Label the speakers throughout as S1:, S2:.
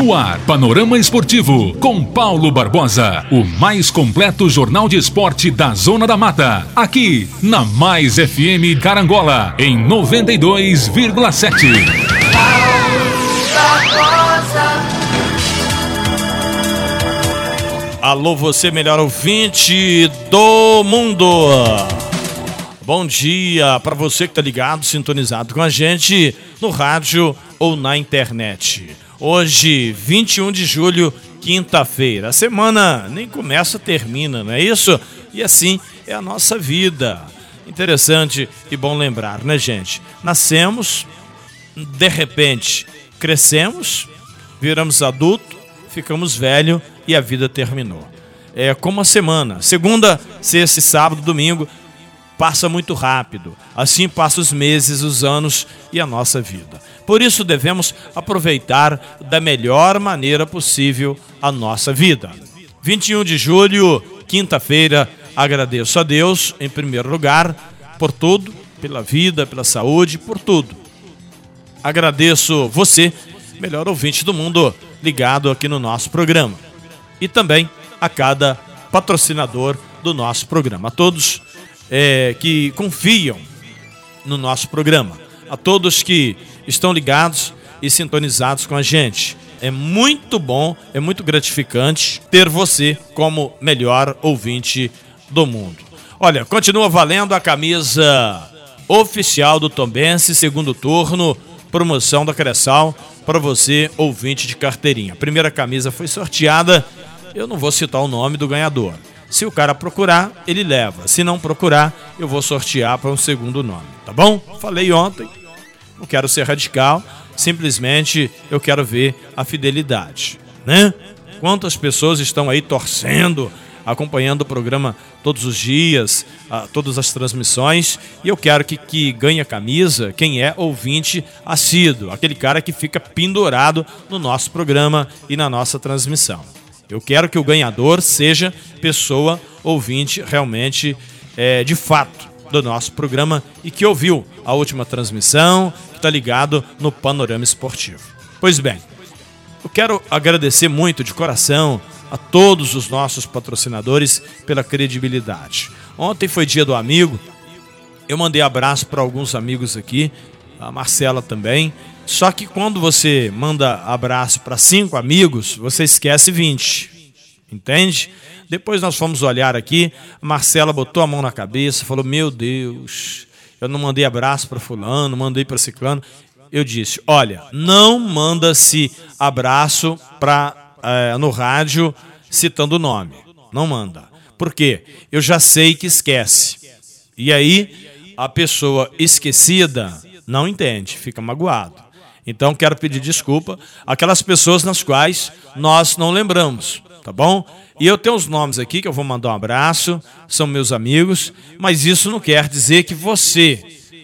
S1: No ar, Panorama Esportivo, com Paulo Barbosa. O mais completo jornal de esporte da Zona da Mata. Aqui, na Mais FM Carangola, em 92,7.
S2: Alô, você melhor ouvinte do mundo. Bom dia para você que tá ligado, sintonizado com a gente no rádio ou na internet. Hoje, 21 de julho, quinta-feira. A semana nem começa, termina, não é isso? E assim é a nossa vida. Interessante e bom lembrar, né, gente? Nascemos, de repente crescemos, viramos adulto, ficamos velho e a vida terminou. É como a semana. Segunda, sexta sábado, domingo passa muito rápido. Assim passam os meses, os anos e a nossa vida. Por isso devemos aproveitar da melhor maneira possível a nossa vida. 21 de julho, quinta-feira, agradeço a Deus, em primeiro lugar, por tudo, pela vida, pela saúde, por tudo. Agradeço você, melhor ouvinte do mundo, ligado aqui no nosso programa. E também a cada patrocinador do nosso programa. A todos é, que confiam no nosso programa, a todos que estão ligados e sintonizados com a gente. É muito bom, é muito gratificante ter você como melhor ouvinte do mundo. Olha, continua valendo a camisa oficial do Tombense, segundo turno, promoção da Cressal, para você, ouvinte de carteirinha. A primeira camisa foi sorteada, eu não vou citar o nome do ganhador. Se o cara procurar, ele leva. Se não procurar, eu vou sortear para um segundo nome, tá bom? Falei ontem, não quero ser radical, simplesmente eu quero ver a fidelidade, né? Quantas pessoas estão aí torcendo, acompanhando o programa todos os dias, todas as transmissões, e eu quero que, que ganhe a camisa quem é ouvinte assíduo, aquele cara que fica pendurado no nosso programa e na nossa transmissão. Eu quero que o ganhador seja pessoa ouvinte realmente é, de fato do nosso programa e que ouviu a última transmissão, que está ligado no Panorama Esportivo. Pois bem, eu quero agradecer muito de coração a todos os nossos patrocinadores pela credibilidade. Ontem foi dia do amigo, eu mandei abraço para alguns amigos aqui, a Marcela também, só que quando você manda abraço para cinco amigos, você esquece 20. Entende? Depois nós fomos olhar aqui, Marcela botou a mão na cabeça, falou: Meu Deus, eu não mandei abraço para Fulano, mandei para Ciclano. Eu disse: Olha, não manda-se abraço pra, é, no rádio citando o nome. Não manda. Por quê? Eu já sei que esquece. E aí, a pessoa esquecida não entende, fica magoado. Então quero pedir desculpa àquelas pessoas nas quais nós não lembramos, tá bom? E eu tenho os nomes aqui que eu vou mandar um abraço, são meus amigos, mas isso não quer dizer que você,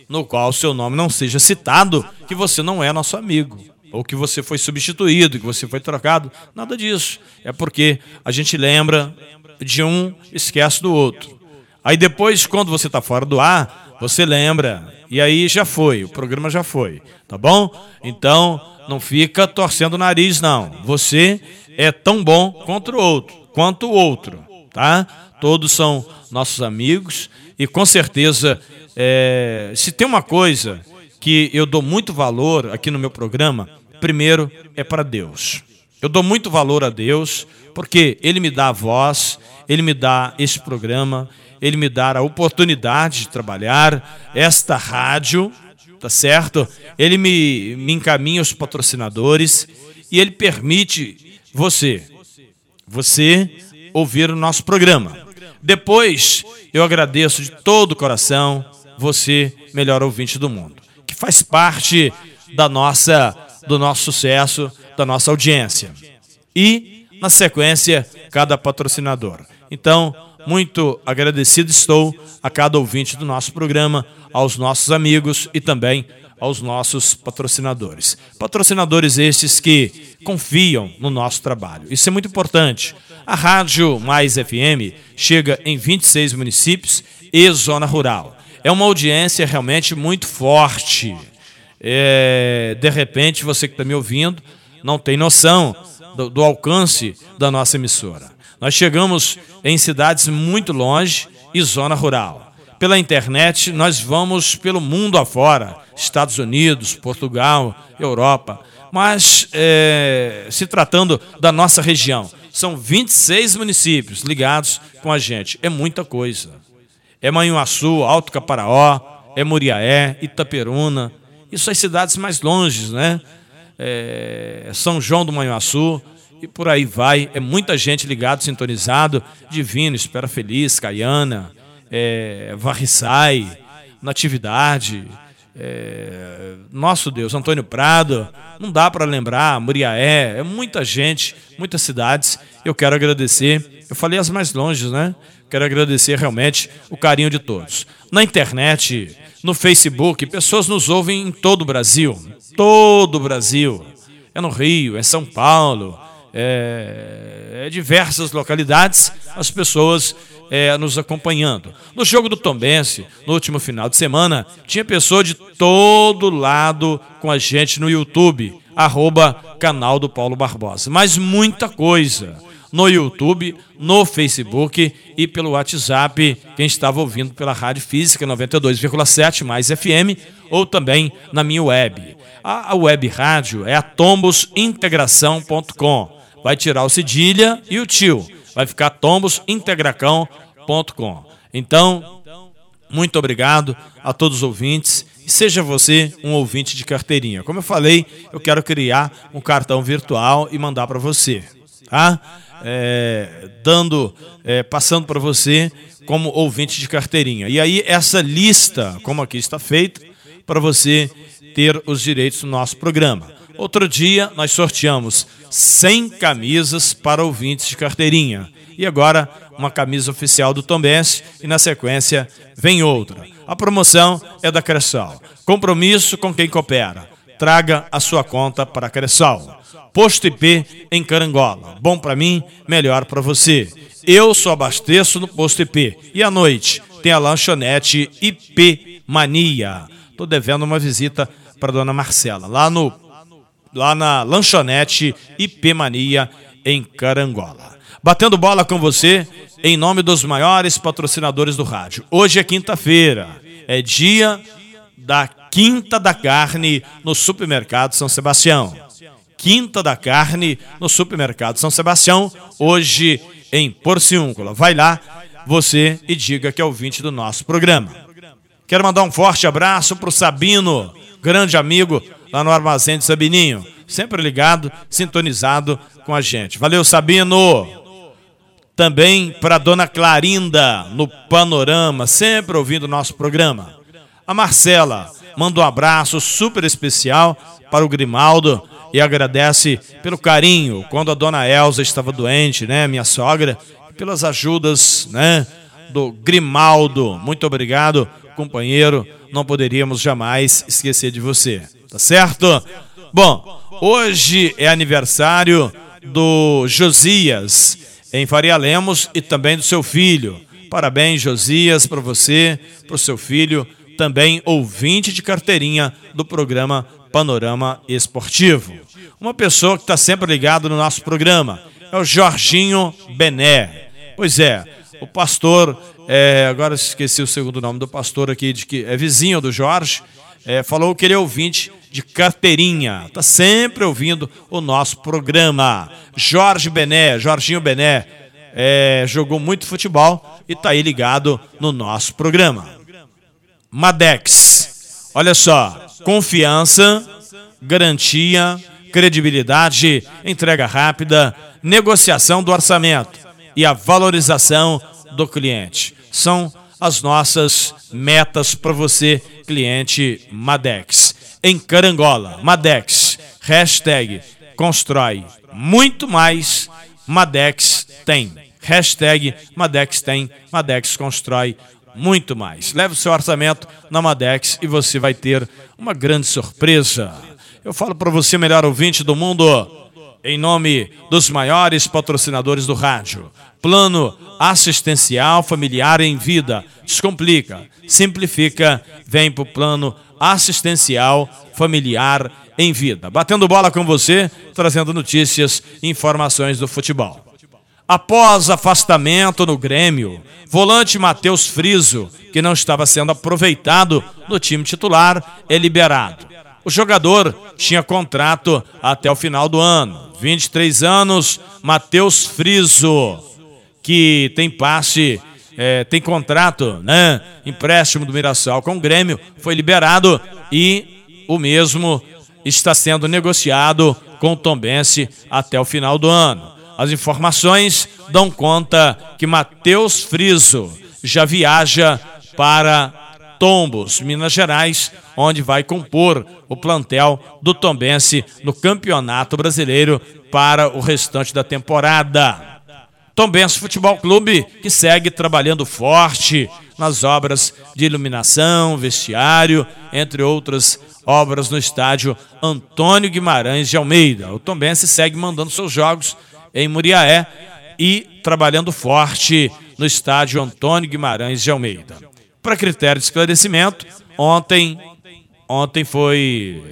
S2: no qual o seu nome não seja citado, que você não é nosso amigo, ou que você foi substituído, que você foi trocado, nada disso. É porque a gente lembra de um, esquece do outro. Aí depois, quando você está fora do ar, você lembra e aí já foi, o programa já foi, tá bom? Então, não fica torcendo o nariz, não. Você é tão bom quanto o outro, quanto o outro, tá? Todos são nossos amigos e com certeza, é, se tem uma coisa que eu dou muito valor aqui no meu programa, primeiro é para Deus. Eu dou muito valor a Deus porque Ele me dá a voz, Ele me dá esse programa, ele me dar a oportunidade de trabalhar esta rádio, tá certo? Ele me, me encaminha os patrocinadores e ele permite você, você ouvir o nosso programa. Depois, eu agradeço de todo o coração você, melhor ouvinte do mundo, que faz parte da nossa do nosso sucesso, da nossa audiência. E, na sequência, cada patrocinador. Então, muito agradecido estou a cada ouvinte do nosso programa, aos nossos amigos e também aos nossos patrocinadores. Patrocinadores estes que confiam no nosso trabalho. Isso é muito importante. A Rádio Mais FM chega em 26 municípios e zona rural. É uma audiência realmente muito forte. É, de repente, você que está me ouvindo não tem noção do, do alcance da nossa emissora. Nós chegamos em cidades muito longe e zona rural. Pela internet, nós vamos pelo mundo afora Estados Unidos, Portugal, Europa. Mas, é, se tratando da nossa região, são 26 municípios ligados com a gente. É muita coisa. É Manhuaçu, Alto Caparaó, é Muriaé, Itaperuna. Isso as cidades mais longes, né? É, São João do Manhuaçu, e por aí vai. É muita gente ligado, sintonizado. Divino, Espera Feliz, Caiana, é, Varriçai, Natividade, é, nosso Deus, Antônio Prado, não dá para lembrar, Muriaé, é muita gente, muitas cidades. Eu quero agradecer, eu falei as mais longes, né? Quero agradecer realmente o carinho de todos. Na internet, no Facebook, pessoas nos ouvem em todo o Brasil, todo o Brasil. É no Rio, é São Paulo, é, é diversas localidades, as pessoas é, nos acompanhando. No jogo do Tombense, no último final de semana, tinha pessoa de todo lado com a gente no YouTube, arroba canal do Paulo Barbosa. Mas muita coisa no YouTube, no Facebook e pelo WhatsApp, quem estava ouvindo pela Rádio Física 92,7 mais FM ou também na minha web. A web rádio é a tombosintegração.com. Vai tirar o cedilha e o tio vai ficar tombosintegracão.com. Então, muito obrigado a todos os ouvintes seja você um ouvinte de carteirinha. Como eu falei, eu quero criar um cartão virtual e mandar para você, tá? É, dando, é, passando para você como ouvinte de carteirinha. E aí essa lista, como aqui está feita, para você ter os direitos do nosso programa. Outro dia nós sorteamos 100 camisas para ouvintes de carteirinha. E agora uma camisa oficial do Tombense e na sequência vem outra. A promoção é da Cressal. Compromisso com quem coopera. Traga a sua conta para a Cressal. Posto IP em Carangola. Bom para mim, melhor para você. Eu só abasteço no Posto IP. E à noite tem a lanchonete IP Mania. Estou devendo uma visita para dona Marcela, lá no lá na lanchonete IP Mania em Carangola. Batendo bola com você em nome dos maiores patrocinadores do rádio. Hoje é quinta-feira, é dia da Quinta da Carne no Supermercado São Sebastião. Quinta da Carne no Supermercado São Sebastião, hoje em Porciúncula. Vai lá, você, e diga que é ouvinte do nosso programa. Quero mandar um forte abraço para o Sabino, grande amigo lá no Armazém de Sabininho. Sempre ligado, sintonizado com a gente. Valeu, Sabino! Também para dona Clarinda, no Panorama, sempre ouvindo o nosso programa. A Marcela manda um abraço super especial para o Grimaldo e agradece pelo carinho quando a dona Elza estava doente, né, minha sogra, pelas ajudas, né, do Grimaldo. Muito obrigado, companheiro. Não poderíamos jamais esquecer de você. Tá certo? Bom, hoje é aniversário do Josias em Faria Lemos e também do seu filho. Parabéns, Josias, para você, para o seu filho, também ouvinte de carteirinha do programa Panorama Esportivo. Uma pessoa que está sempre ligado no nosso programa é o Jorginho Bené. Pois é, o pastor, é, agora esqueci o segundo nome do pastor aqui, de que é vizinho do Jorge, é, falou que ele é ouvinte de carteirinha, está sempre ouvindo o nosso programa. Jorge Bené, Jorginho Bené, é, jogou muito futebol e está aí ligado no nosso programa. Madex, olha só, confiança, garantia, credibilidade, entrega rápida, negociação do orçamento e a valorização do cliente. São as nossas metas para você, cliente Madex. Em Carangola, Madex, hashtag constrói muito mais, Madex tem. Hashtag Madex tem, Madex constrói muito mais. Leve o seu orçamento na Madex e você vai ter uma grande surpresa. Eu falo para você, melhor ouvinte do mundo, em nome dos maiores patrocinadores do rádio. Plano assistencial familiar em vida. Descomplica, simplifica, vem para o plano assistencial familiar em vida. Batendo bola com você, trazendo notícias e informações do futebol. Após afastamento no Grêmio, volante Matheus Friso, que não estava sendo aproveitado no time titular, é liberado. O jogador tinha contrato até o final do ano. 23 anos, Matheus Friso, que tem passe, é, tem contrato, né? Empréstimo do Mirassol com o Grêmio, foi liberado e o mesmo está sendo negociado com o Tombense até o final do ano. As informações dão conta que Matheus Friso já viaja para Tombos, Minas Gerais, onde vai compor o plantel do Tombense no Campeonato Brasileiro para o restante da temporada. Tombense Futebol Clube que segue trabalhando forte nas obras de iluminação, vestiário, entre outras obras no estádio Antônio Guimarães de Almeida. O Tombense segue mandando seus jogos em Muriaé e trabalhando forte no estádio Antônio Guimarães de Almeida. Para critério de esclarecimento, ontem, ontem foi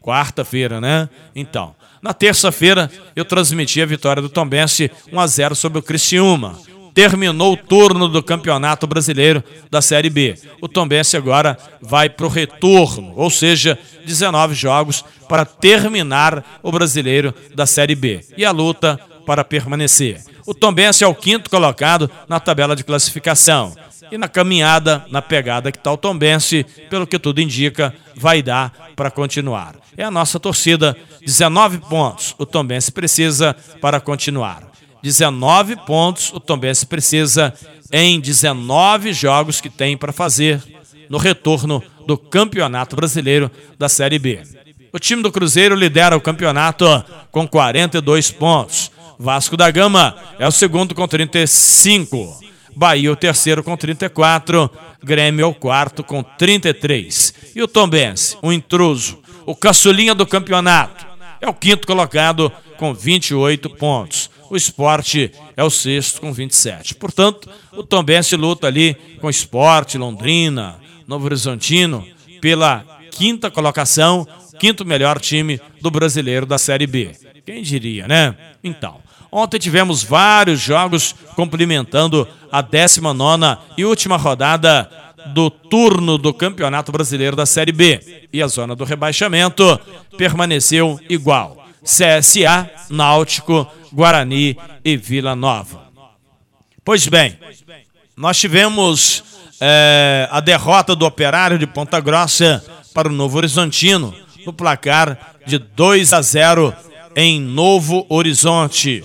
S2: quarta-feira, né? Então, na terça-feira eu transmiti a vitória do Tombense 1 a 0 sobre o Criciúma. Terminou o turno do Campeonato Brasileiro da Série B. O Tombense agora vai para o retorno, ou seja, 19 jogos para terminar o Brasileiro da Série B. E a luta para permanecer. O Tombense é o quinto colocado na tabela de classificação. E na caminhada, na pegada que está o Tombense, pelo que tudo indica, vai dar para continuar. É a nossa torcida, 19 pontos o Tombense precisa para continuar. 19 pontos o Tombense precisa em 19 jogos que tem para fazer no retorno do Campeonato Brasileiro da Série B. O time do Cruzeiro lidera o campeonato com 42 pontos. Vasco da Gama é o segundo com 35. Bahia o terceiro com 34. Grêmio é o quarto com 33. E o Tombense, o intruso, o caçulinha do campeonato, é o quinto colocado com 28 pontos. O esporte é o sexto com 27. Portanto, o Tombense luta ali com o esporte, Londrina, Novo Horizontino, pela quinta colocação, quinto melhor time do brasileiro da Série B. Quem diria, né? Então, Ontem tivemos vários jogos complementando a 19 e última rodada do turno do Campeonato Brasileiro da Série B. E a zona do rebaixamento permaneceu igual. CSA, Náutico, Guarani e Vila Nova. Pois bem, nós tivemos é, a derrota do Operário de Ponta Grossa para o Novo Horizontino no placar de 2 a 0 em Novo Horizonte.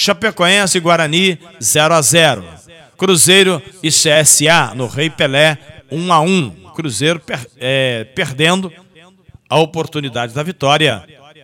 S2: Chapecoense e Guarani 0 a 0. Cruzeiro e CSA no Rei Pelé 1 a 1. Cruzeiro per, é, perdendo a oportunidade da vitória,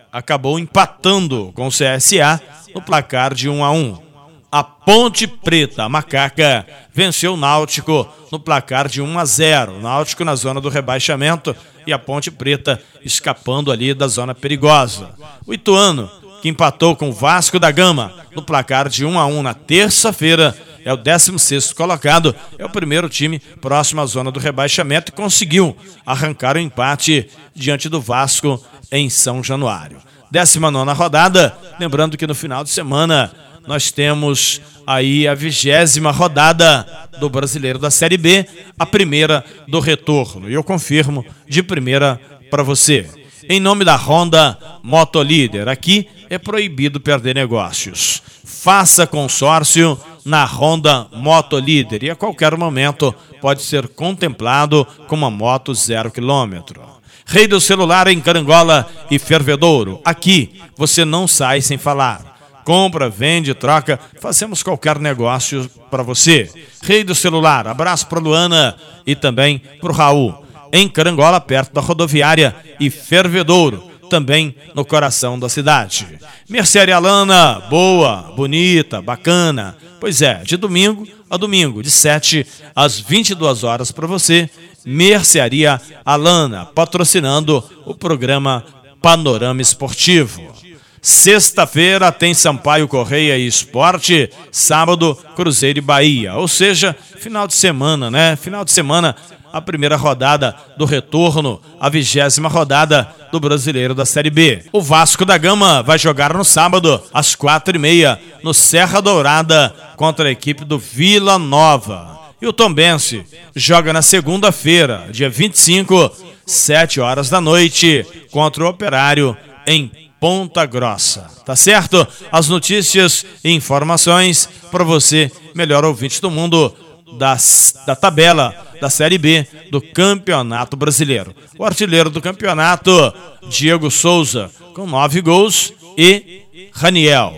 S2: acabou empatando com o CSA no placar de 1 a 1. A Ponte Preta, a Macaca, venceu o Náutico no placar de 1 a 0. Náutico na zona do rebaixamento e a Ponte Preta escapando ali da zona perigosa. O Ituano que empatou com o Vasco da Gama no placar de 1 a 1 na terça-feira. É o 16 colocado, é o primeiro time próximo à zona do rebaixamento e conseguiu arrancar o empate diante do Vasco em São Januário. 19 rodada, lembrando que no final de semana nós temos aí a vigésima rodada do Brasileiro da Série B, a primeira do retorno. E eu confirmo de primeira para você. Em nome da Honda Motolíder, aqui é proibido perder negócios. Faça consórcio na Honda Moto Líder e a qualquer momento pode ser contemplado com uma moto zero quilômetro. Rei do celular em Carangola e Fervedouro. Aqui você não sai sem falar. Compra, vende, troca, fazemos qualquer negócio para você. Rei do celular, abraço para Luana e também para o Raul. Em Carangola, perto da rodoviária e Fervedouro também no coração da cidade. Mercearia Alana, boa, bonita, bacana. Pois é, de domingo a domingo, de 7 às 22 horas para você. Mercearia Alana, patrocinando o programa Panorama Esportivo. Sexta-feira tem Sampaio Correia e Esporte, sábado Cruzeiro e Bahia. Ou seja, final de semana, né? Final de semana, a primeira rodada do retorno, a vigésima rodada do Brasileiro da Série B. O Vasco da Gama vai jogar no sábado, às quatro e meia, no Serra Dourada, contra a equipe do Vila Nova. E o Tombense joga na segunda-feira, dia 25, sete horas da noite, contra o Operário em Ponta Grossa. Tá certo? As notícias e informações para você, melhor ouvinte do mundo, das, da tabela da Série B do Campeonato Brasileiro. O artilheiro do campeonato, Diego Souza, com nove gols, e Raniel,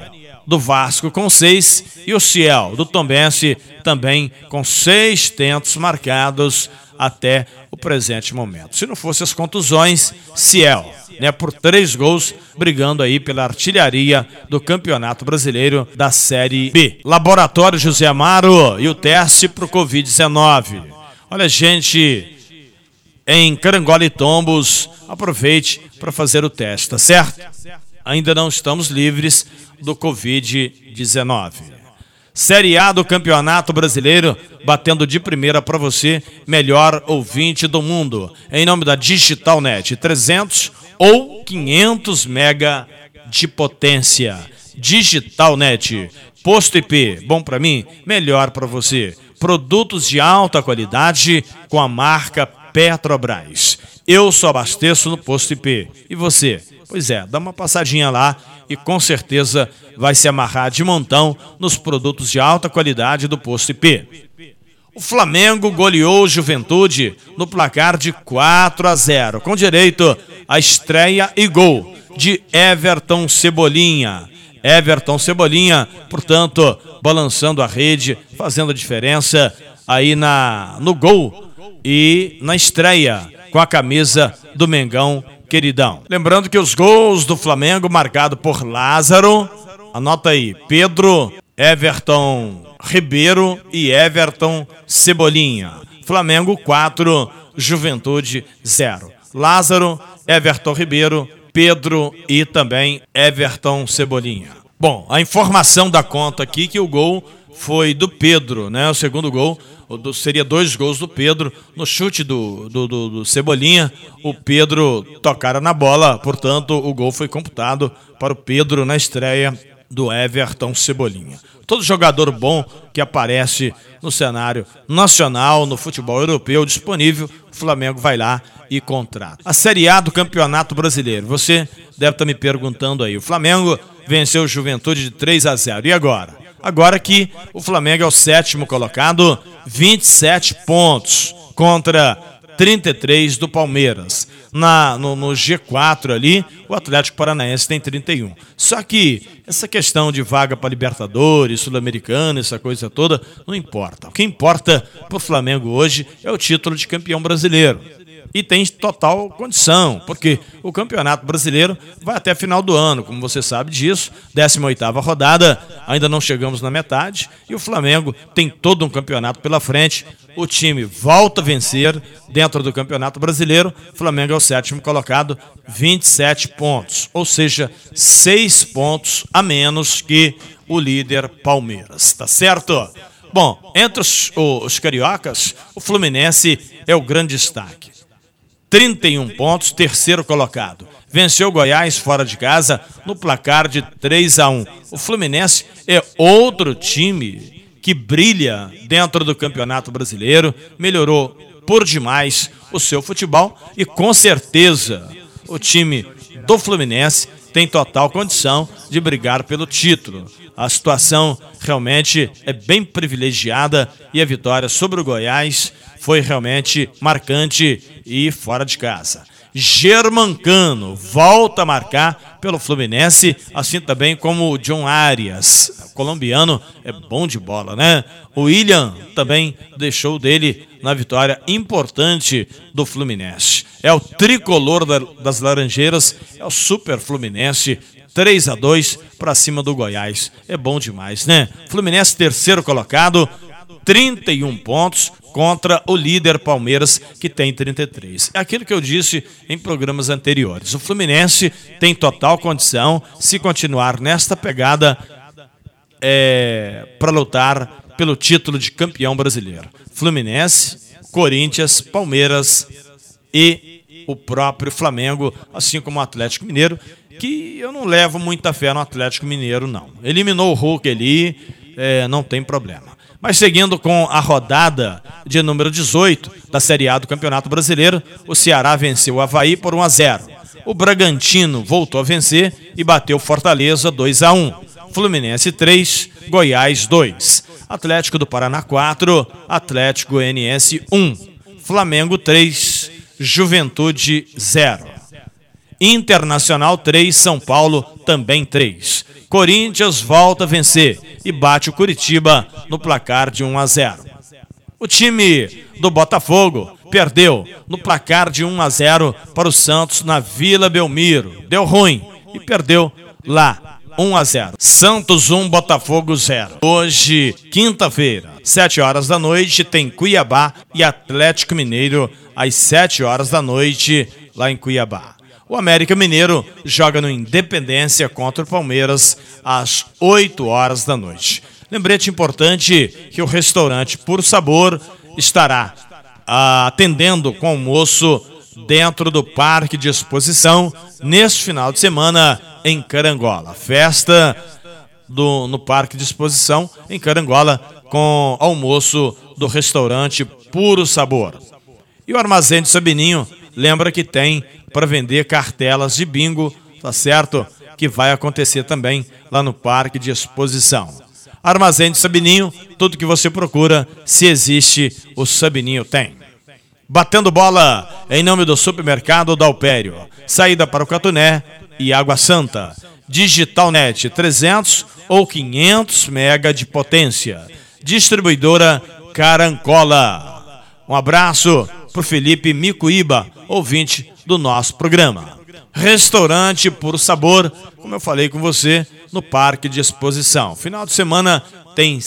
S2: do Vasco, com seis, e o Ciel, do Tombense, também com seis tentos marcados até o presente momento. Se não fosse as contusões, Ciel, né, por três gols, brigando aí pela artilharia do Campeonato Brasileiro da Série B. Laboratório José Amaro e o teste para o Covid-19. Olha, gente, em Carangola e Tombos, aproveite para fazer o teste, tá certo? Ainda não estamos livres do Covid-19. Série A do Campeonato Brasileiro, batendo de primeira para você, melhor ouvinte do mundo. Em nome da Digital Net, 300 ou 500 mega de potência. Digital Net, posto IP, bom para mim, melhor para você. Produtos de alta qualidade com a marca Petrobras. Eu só abasteço no posto IP. E você? Pois é, dá uma passadinha lá e com certeza vai se amarrar de montão nos produtos de alta qualidade do posto IP. O Flamengo goleou Juventude no placar de 4 a 0, com direito à estreia e gol de Everton Cebolinha. Everton Cebolinha, portanto, balançando a rede, fazendo a diferença aí na no gol e na estreia com a camisa do Mengão queridão. Lembrando que os gols do Flamengo marcado por Lázaro, anota aí, Pedro, Everton Ribeiro e Everton Cebolinha. Flamengo 4, Juventude 0. Lázaro, Everton Ribeiro, Pedro e também Everton Cebolinha. Bom, a informação da conta aqui que o gol foi do Pedro, né? O segundo gol seria dois gols do Pedro no chute do, do, do, do Cebolinha. O Pedro tocara na bola, portanto, o gol foi computado para o Pedro na estreia do Everton Cebolinha. Todo jogador bom que aparece no cenário nacional, no futebol europeu disponível, o Flamengo vai lá e contrata. A Série A do Campeonato Brasileiro. Você deve estar me perguntando aí. O Flamengo venceu o Juventude de 3 a 0. E agora? Agora que o Flamengo é o sétimo colocado, 27 pontos contra 33 do Palmeiras. Na, no, no, G4 ali, o Atlético Paranaense tem 31. Só que essa questão de vaga para Libertadores, Sul-Americana, essa coisa toda, não importa. O que importa para o Flamengo hoje é o título de campeão brasileiro e tem total condição, porque o Campeonato Brasileiro vai até final do ano, como você sabe disso, 18ª rodada, ainda não chegamos na metade, e o Flamengo tem todo um campeonato pela frente. O time volta a vencer dentro do Campeonato Brasileiro. O Flamengo é o sétimo colocado, 27 pontos, ou seja, 6 pontos a menos que o líder Palmeiras, tá certo? Bom, entre os, os cariocas, o Fluminense é o grande destaque. 31 pontos, terceiro colocado. Venceu Goiás fora de casa no placar de 3 a 1. O Fluminense é outro time que brilha dentro do Campeonato Brasileiro, melhorou por demais o seu futebol e com certeza o time do Fluminense tem total condição de brigar pelo título. A situação realmente é bem privilegiada e a vitória sobre o Goiás foi realmente marcante e fora de casa. Germancano volta a marcar pelo Fluminense, assim também como o John Arias. O colombiano é bom de bola, né? O William também deixou dele na vitória importante do Fluminense. É o tricolor da, das Laranjeiras, é o Super Fluminense, 3 a 2 para cima do Goiás. É bom demais, né? Fluminense terceiro colocado, 31 pontos contra o líder Palmeiras, que tem 33. É aquilo que eu disse em programas anteriores. O Fluminense tem total condição, se continuar nesta pegada, é, para lutar pelo título de campeão brasileiro. Fluminense, Corinthians, Palmeiras e o próprio Flamengo, assim como o Atlético Mineiro, que eu não levo muita fé no Atlético Mineiro, não. Eliminou o Hulk ali, é, não tem problema. Mas seguindo com a rodada de número 18 da Série A do Campeonato Brasileiro, o Ceará venceu o Havaí por 1 a 0. O Bragantino voltou a vencer e bateu Fortaleza 2 a 1. Fluminense 3, Goiás 2. Atlético do Paraná 4, Atlético Goianiense 1. Flamengo 3, Juventude 0. Internacional 3, São Paulo também 3. Corinthians volta a vencer e bate o Curitiba no placar de 1 a 0. O time do Botafogo perdeu no placar de 1 a 0 para o Santos na Vila Belmiro. Deu ruim e perdeu lá 1 a 0. Santos 1, Botafogo 0. Hoje, quinta-feira, 7 horas da noite, tem Cuiabá e Atlético Mineiro às 7 horas da noite lá em Cuiabá. O América Mineiro joga no Independência contra o Palmeiras às 8 horas da noite. Lembrete importante que o restaurante Por Sabor estará ah, atendendo com almoço dentro do Parque de Exposição neste final de semana em Carangola. Festa do, no Parque de Exposição em Carangola com almoço do restaurante Puro Sabor. E o Armazém de Sabininho lembra que tem para vender cartelas de bingo, tá certo? Que vai acontecer também lá no Parque de Exposição. Armazém de Sabininho, tudo que você procura, se existe, o Sabininho tem. Batendo bola em nome do supermercado Dalpério. Saída para o Catuné, e Água Santa. Digitalnet 300 ou 500 mega de potência. Distribuidora Carancola. Um abraço para Felipe Micuíba, ouvinte do nosso programa. Restaurante Puro Sabor, como eu falei com você, no Parque de Exposição. Final de semana tem,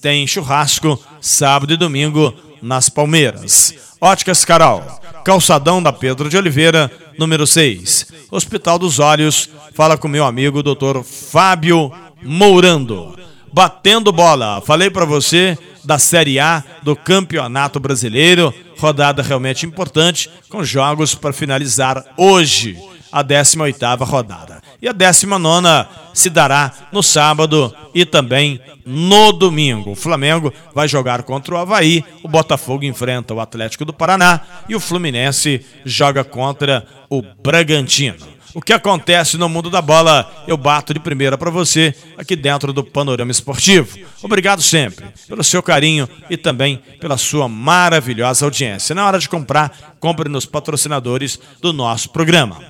S2: tem churrasco, sábado e domingo nas Palmeiras. Óticas Carol, calçadão da Pedro de Oliveira, número 6. Hospital dos Olhos, fala com meu amigo Dr. Fábio Mourando. Batendo bola, falei para você da Série A do Campeonato Brasileiro, rodada realmente importante, com jogos para finalizar hoje a 18ª rodada. E a 19 se dará no sábado e também no domingo. O Flamengo vai jogar contra o Havaí, o Botafogo enfrenta o Atlético do Paraná e o Fluminense joga contra o Bragantino. O que acontece no mundo da bola, eu bato de primeira para você aqui dentro do Panorama Esportivo. Obrigado sempre pelo seu carinho e também pela sua maravilhosa audiência. Na hora de comprar, compre nos patrocinadores do nosso programa.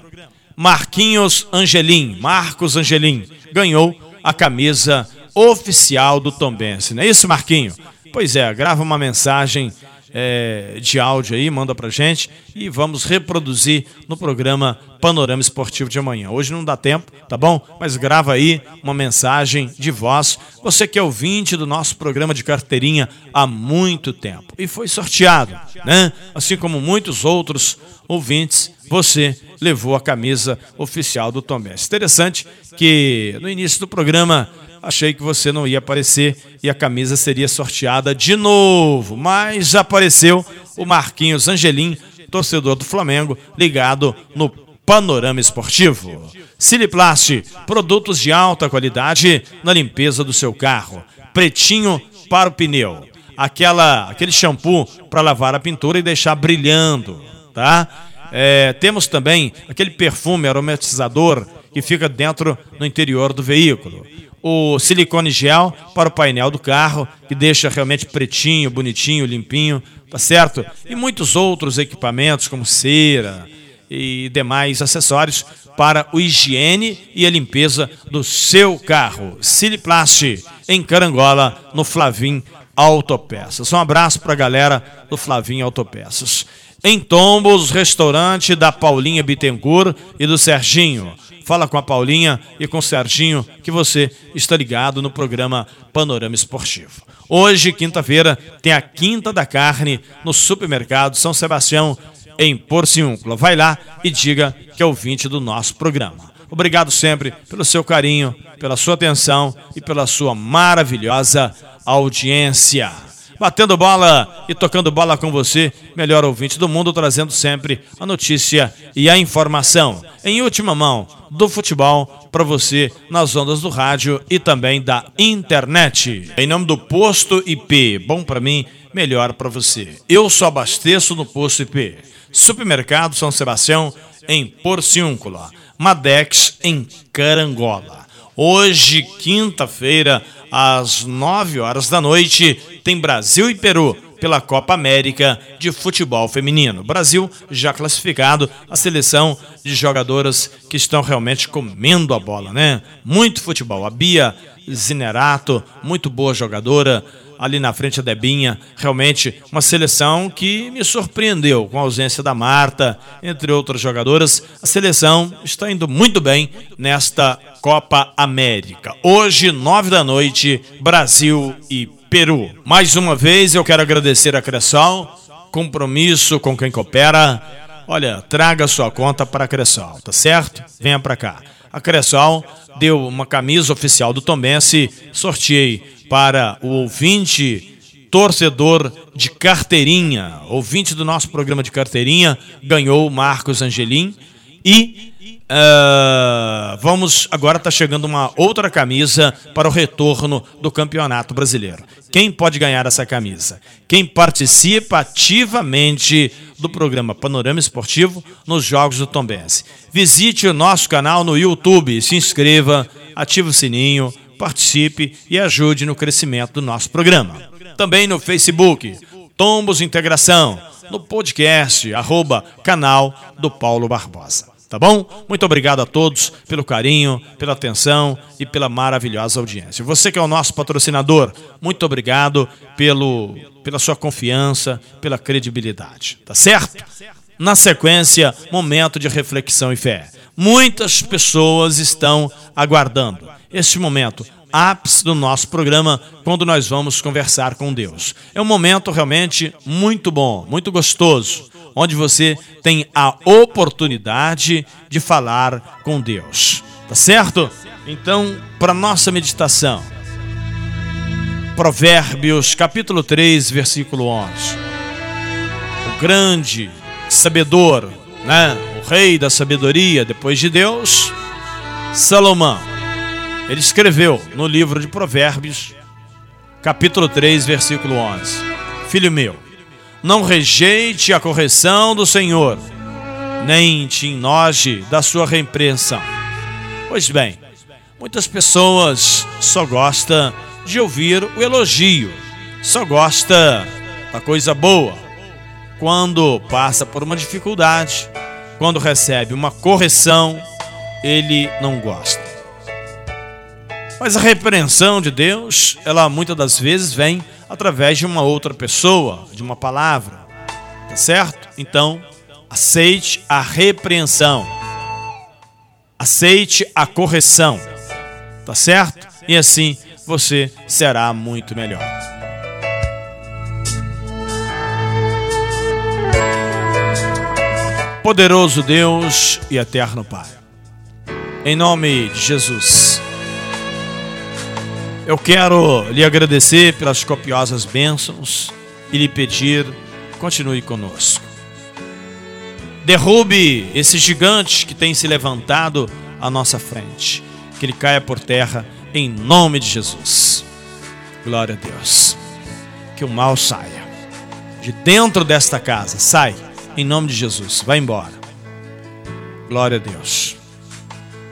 S2: Marquinhos Angelim, Marcos Angelim, ganhou a camisa oficial do Tombense. Não é isso, Marquinho? Pois é, grava uma mensagem é, de áudio aí, manda pra gente e vamos reproduzir no programa Panorama Esportivo de amanhã. Hoje não dá tempo, tá bom? Mas grava aí uma mensagem de voz. Você que é ouvinte do nosso programa de carteirinha há muito tempo e foi sorteado, né? Assim como muitos outros ouvintes, você levou a camisa oficial do Tom Benz. Interessante que no início do programa achei que você não ia aparecer e a camisa seria sorteada de novo, mas apareceu o Marquinhos Angelim, torcedor do Flamengo, ligado no Panorama Esportivo. Siliplast, produtos de alta qualidade na limpeza do seu carro. Pretinho para o pneu. Aquela, aquele shampoo para lavar a pintura e deixar brilhando, tá? É, temos também aquele perfume aromatizador que fica dentro no interior do veículo. O silicone gel para o painel do carro, que deixa realmente pretinho, bonitinho, limpinho, tá certo? E muitos outros equipamentos, como cera e demais acessórios para o higiene e a limpeza do seu carro. Siliplast, em Carangola, no Flavim Autopeças. Um abraço para a galera do Flavim Autopeças. Em Tombos, restaurante da Paulinha Bittencourt e do Serginho. Fala com a Paulinha e com o Serginho que você está ligado no programa Panorama Esportivo. Hoje, quinta-feira, tem a Quinta da Carne no Supermercado São Sebastião, em Porciúncula. Vai lá e diga que é ouvinte do nosso programa. Obrigado sempre pelo seu carinho, pela sua atenção e pela sua maravilhosa audiência batendo bola e tocando bola com você, melhor ouvinte do mundo, trazendo sempre a notícia e a informação em última mão do futebol para você nas ondas do rádio e também da internet. Em nome do Posto IP, bom para mim, melhor para você. Eu só abasteço no Posto IP. Supermercado São Sebastião em Porciúncula, Madex em Carangola. Hoje, quinta-feira, às 9 horas da noite, tem Brasil e Peru pela Copa América de Futebol Feminino. Brasil já classificado, a seleção de jogadoras que estão realmente comendo a bola, né? Muito futebol. A Bia Zinerato, muito boa jogadora ali na frente a Debinha, realmente uma seleção que me surpreendeu com a ausência da Marta, entre outras jogadoras. A seleção está indo muito bem nesta Copa América. Hoje, nove da noite, Brasil e Peru. Mais uma vez eu quero agradecer a Cressol, compromisso com quem coopera. Olha, traga sua conta para a Cressol, tá certo? Venha para cá. A Cressol deu uma camisa oficial do Tombense, sorteei para o ouvinte torcedor de carteirinha, ouvinte do nosso programa de carteirinha, ganhou Marcos Angelim e Uh, vamos agora está chegando uma outra camisa para o retorno do Campeonato Brasileiro. Quem pode ganhar essa camisa? Quem participa ativamente do programa Panorama Esportivo nos Jogos do Tombense. Visite o nosso canal no YouTube, se inscreva, ative o sininho, participe e ajude no crescimento do nosso programa. Também no Facebook, Tombos Integração, no podcast, arroba canal do Paulo Barbosa. Tá bom? Muito obrigado a todos pelo carinho, pela atenção e pela maravilhosa audiência. Você que é o nosso patrocinador, muito obrigado pelo, pela sua confiança, pela credibilidade. Tá certo? Na sequência, momento de reflexão e fé. Muitas pessoas estão aguardando este momento ápice do nosso programa quando nós vamos conversar com Deus. É um momento realmente muito bom, muito gostoso onde você tem a oportunidade de falar com Deus. Tá certo? Então, para nossa meditação, Provérbios, capítulo 3, versículo 11. O grande sabedor, né? O rei da sabedoria depois de Deus, Salomão. Ele escreveu no livro de Provérbios, capítulo 3, versículo 11: Filho meu, não rejeite a correção do Senhor, nem te enoje da sua repreensão. Pois bem, muitas pessoas só gostam de ouvir o elogio, só gosta da coisa boa. Quando passa por uma dificuldade, quando recebe uma correção, ele não gosta. Mas a repreensão de Deus, ela muitas das vezes vem através de uma outra pessoa, de uma palavra. Tá certo? Então, aceite a repreensão. Aceite a correção. Tá certo? E assim você será muito melhor. Poderoso Deus e eterno Pai. Em nome de Jesus eu quero lhe agradecer pelas copiosas bênçãos e lhe pedir, continue conosco. Derrube esse gigante que tem se levantado à nossa frente. Que ele caia por terra em nome de Jesus. Glória a Deus. Que o mal saia de dentro desta casa. Sai em nome de Jesus. Vai embora. Glória a Deus.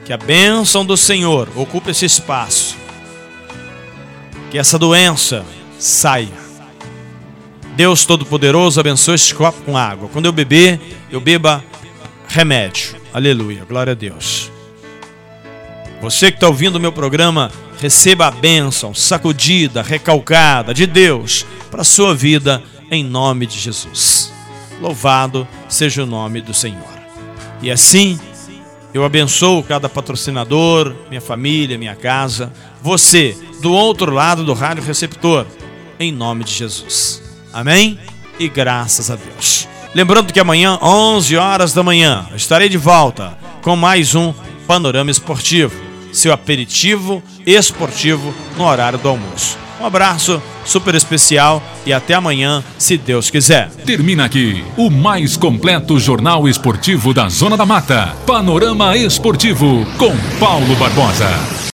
S2: Que a bênção do Senhor ocupe esse espaço que essa doença saia. Deus Todo-Poderoso abençoe este copo com água. Quando eu beber, eu beba remédio. Aleluia, glória a Deus. Você que está ouvindo o meu programa, receba a bênção sacudida, recalcada de Deus para a sua vida, em nome de Jesus. Louvado seja o nome do Senhor. E assim, eu abençoo cada patrocinador, minha família, minha casa, você do outro lado do rádio receptor, em nome de Jesus. Amém? E graças a Deus. Lembrando que amanhã, 11 horas da manhã, estarei de volta com mais um Panorama Esportivo, seu aperitivo esportivo no horário do almoço. Um abraço super especial e até amanhã, se Deus quiser.
S1: Termina aqui o mais completo jornal esportivo da Zona da Mata. Panorama Esportivo com Paulo Barbosa.